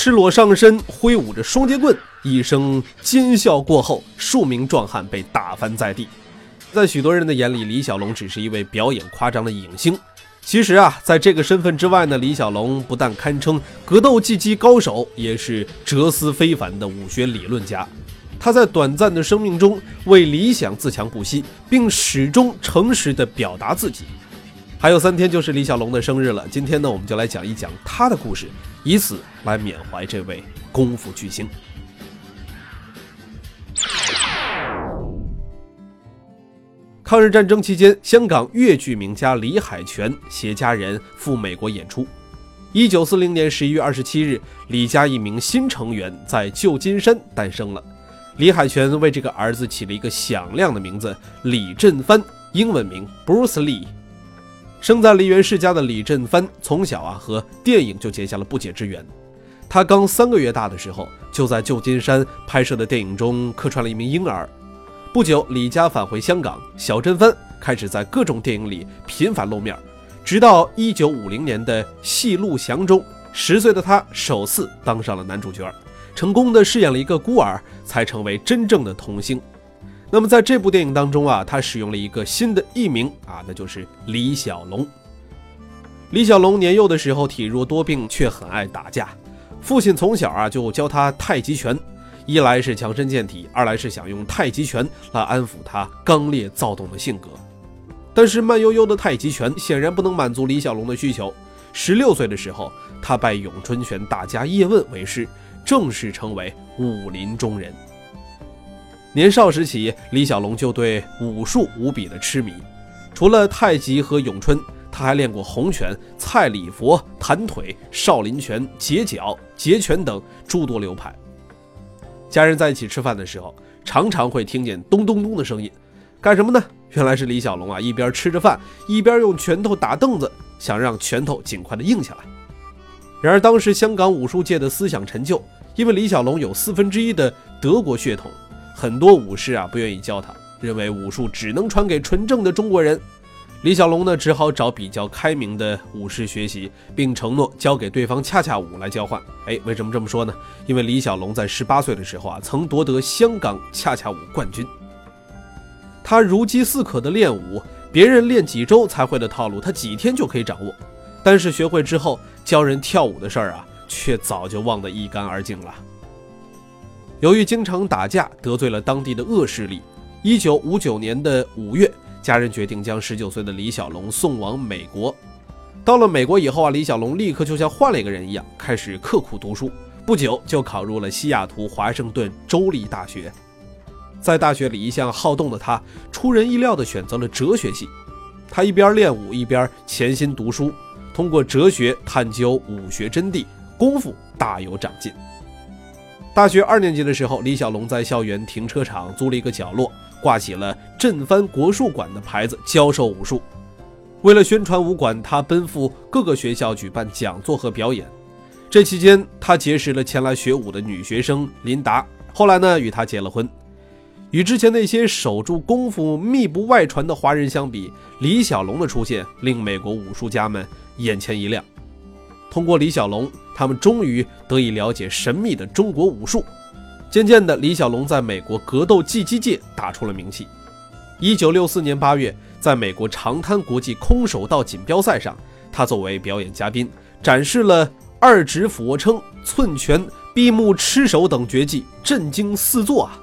赤裸上身，挥舞着双截棍，一声尖笑过后，数名壮汉被打翻在地。在许多人的眼里，李小龙只是一位表演夸张的影星。其实啊，在这个身份之外呢，李小龙不但堪称格斗技击高手，也是哲思非凡的武学理论家。他在短暂的生命中为理想自强不息，并始终诚实地表达自己。还有三天就是李小龙的生日了，今天呢，我们就来讲一讲他的故事，以此来缅怀这位功夫巨星。抗日战争期间，香港粤剧名家李海泉携家人赴美国演出。一九四零年十一月二十七日，李家一名新成员在旧金山诞生了。李海泉为这个儿子起了一个响亮的名字——李振藩，英文名 Bruce Lee。生在梨园世家的李振藩，从小啊和电影就结下了不解之缘。他刚三个月大的时候，就在旧金山拍摄的电影中客串了一名婴儿。不久，李家返回香港，小振藩开始在各种电影里频繁露面。直到1950年的《戏路祥》中，十岁的他首次当上了男主角，成功的饰演了一个孤儿，才成为真正的童星。那么在这部电影当中啊，他使用了一个新的艺名啊，那就是李小龙。李小龙年幼的时候体弱多病，却很爱打架。父亲从小啊就教他太极拳，一来是强身健体，二来是想用太极拳来安抚他刚烈躁动的性格。但是慢悠悠的太极拳显然不能满足李小龙的需求。十六岁的时候，他拜咏春拳大家叶问为师，正式成为武林中人。年少时起，李小龙就对武术无比的痴迷。除了太极和咏春，他还练过洪拳、蔡李佛、弹腿、少林拳、截脚、截拳等诸多流派。家人在一起吃饭的时候，常常会听见咚咚咚的声音，干什么呢？原来是李小龙啊，一边吃着饭，一边用拳头打凳子，想让拳头尽快的硬下来。然而，当时香港武术界的思想陈旧，因为李小龙有四分之一的德国血统。很多武士啊不愿意教他，认为武术只能传给纯正的中国人。李小龙呢只好找比较开明的武士学习，并承诺教给对方恰恰舞来交换。哎，为什么这么说呢？因为李小龙在十八岁的时候啊，曾夺得香港恰恰舞冠军。他如饥似渴的练武，别人练几周才会的套路，他几天就可以掌握。但是学会之后，教人跳舞的事儿啊，却早就忘得一干二净了。由于经常打架，得罪了当地的恶势力。一九五九年的五月，家人决定将十九岁的李小龙送往美国。到了美国以后啊，李小龙立刻就像换了一个人一样，开始刻苦读书。不久就考入了西雅图华盛顿州立大学。在大学里，一向好动的他，出人意料地选择了哲学系。他一边练武，一边潜心读书，通过哲学探究武学真谛，功夫大有长进。大学二年级的时候，李小龙在校园停车场租了一个角落，挂起了“振藩国术馆”的牌子，教授武术。为了宣传武馆，他奔赴各个学校举办讲座和表演。这期间，他结识了前来学武的女学生琳达，后来呢，与她结了婚。与之前那些守住功夫、密不外传的华人相比，李小龙的出现令美国武术家们眼前一亮。通过李小龙，他们终于得以了解神秘的中国武术。渐渐的，李小龙在美国格斗技击界打出了名气。一九六四年八月，在美国长滩国际空手道锦标赛上，他作为表演嘉宾，展示了二指俯卧撑、寸拳、闭目吃手等绝技，震惊四座啊！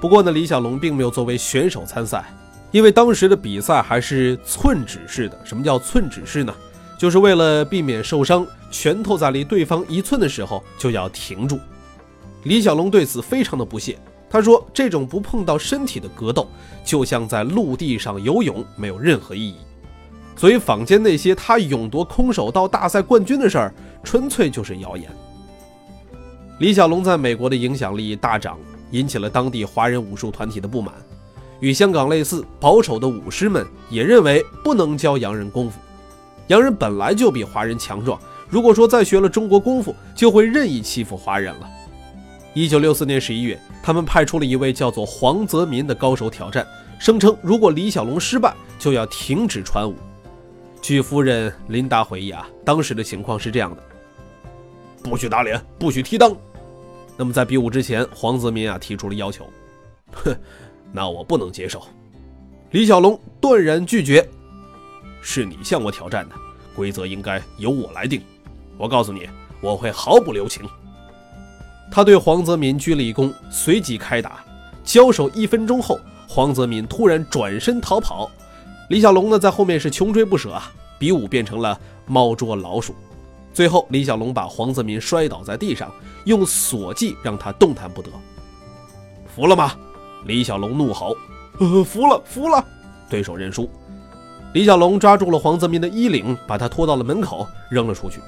不过呢，李小龙并没有作为选手参赛，因为当时的比赛还是寸指式的。什么叫寸指式呢？就是为了避免受伤，拳头在离对方一寸的时候就要停住。李小龙对此非常的不屑，他说：“这种不碰到身体的格斗，就像在陆地上游泳，没有任何意义。”所以坊间那些他勇夺空手道大赛冠军的事儿，纯粹就是谣言。李小龙在美国的影响力大涨，引起了当地华人武术团体的不满。与香港类似，保守的武师们也认为不能教洋人功夫。洋人本来就比华人强壮，如果说再学了中国功夫，就会任意欺负华人了。一九六四年十一月，他们派出了一位叫做黄泽民的高手挑战，声称如果李小龙失败，就要停止传武。据夫人琳达回忆啊，当时的情况是这样的：不许打脸，不许踢裆。那么在比武之前，黄泽民啊提出了要求，哼。那我不能接受，李小龙断然拒绝。是你向我挑战的，规则应该由我来定。我告诉你，我会毫不留情。他对黄泽民鞠了一躬，随即开打。交手一分钟后，黄泽民突然转身逃跑，李小龙呢在后面是穷追不舍啊，比武变成了猫捉老鼠。最后，李小龙把黄泽民摔倒在地上，用锁技让他动弹不得。服了吗？李小龙怒吼：“呃服了，服了！”对手认输。李小龙抓住了黄泽民的衣领，把他拖到了门口，扔了出去。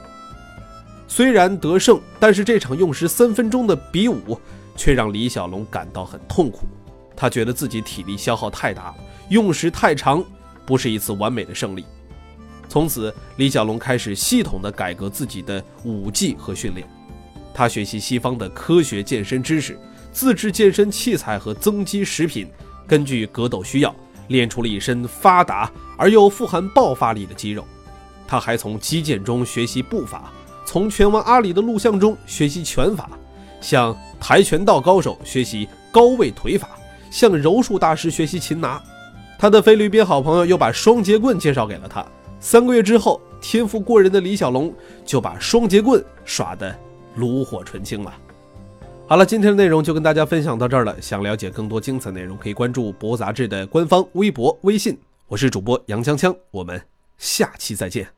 虽然得胜，但是这场用时三分钟的比武却让李小龙感到很痛苦。他觉得自己体力消耗太大了，用时太长，不是一次完美的胜利。从此，李小龙开始系统的改革自己的武技和训练。他学习西方的科学健身知识。自制健身器材和增肌食品，根据格斗需要，练出了一身发达而又富含爆发力的肌肉。他还从击剑中学习步法，从拳王阿里的录像中学习拳法，向跆拳道高手学习高位腿法，向柔术大师学习擒拿。他的菲律宾好朋友又把双节棍介绍给了他。三个月之后，天赋过人的李小龙就把双节棍耍得炉火纯青了。好了，今天的内容就跟大家分享到这儿了。想了解更多精彩内容，可以关注《博杂志》的官方微博、微信。我是主播杨锵锵，我们下期再见。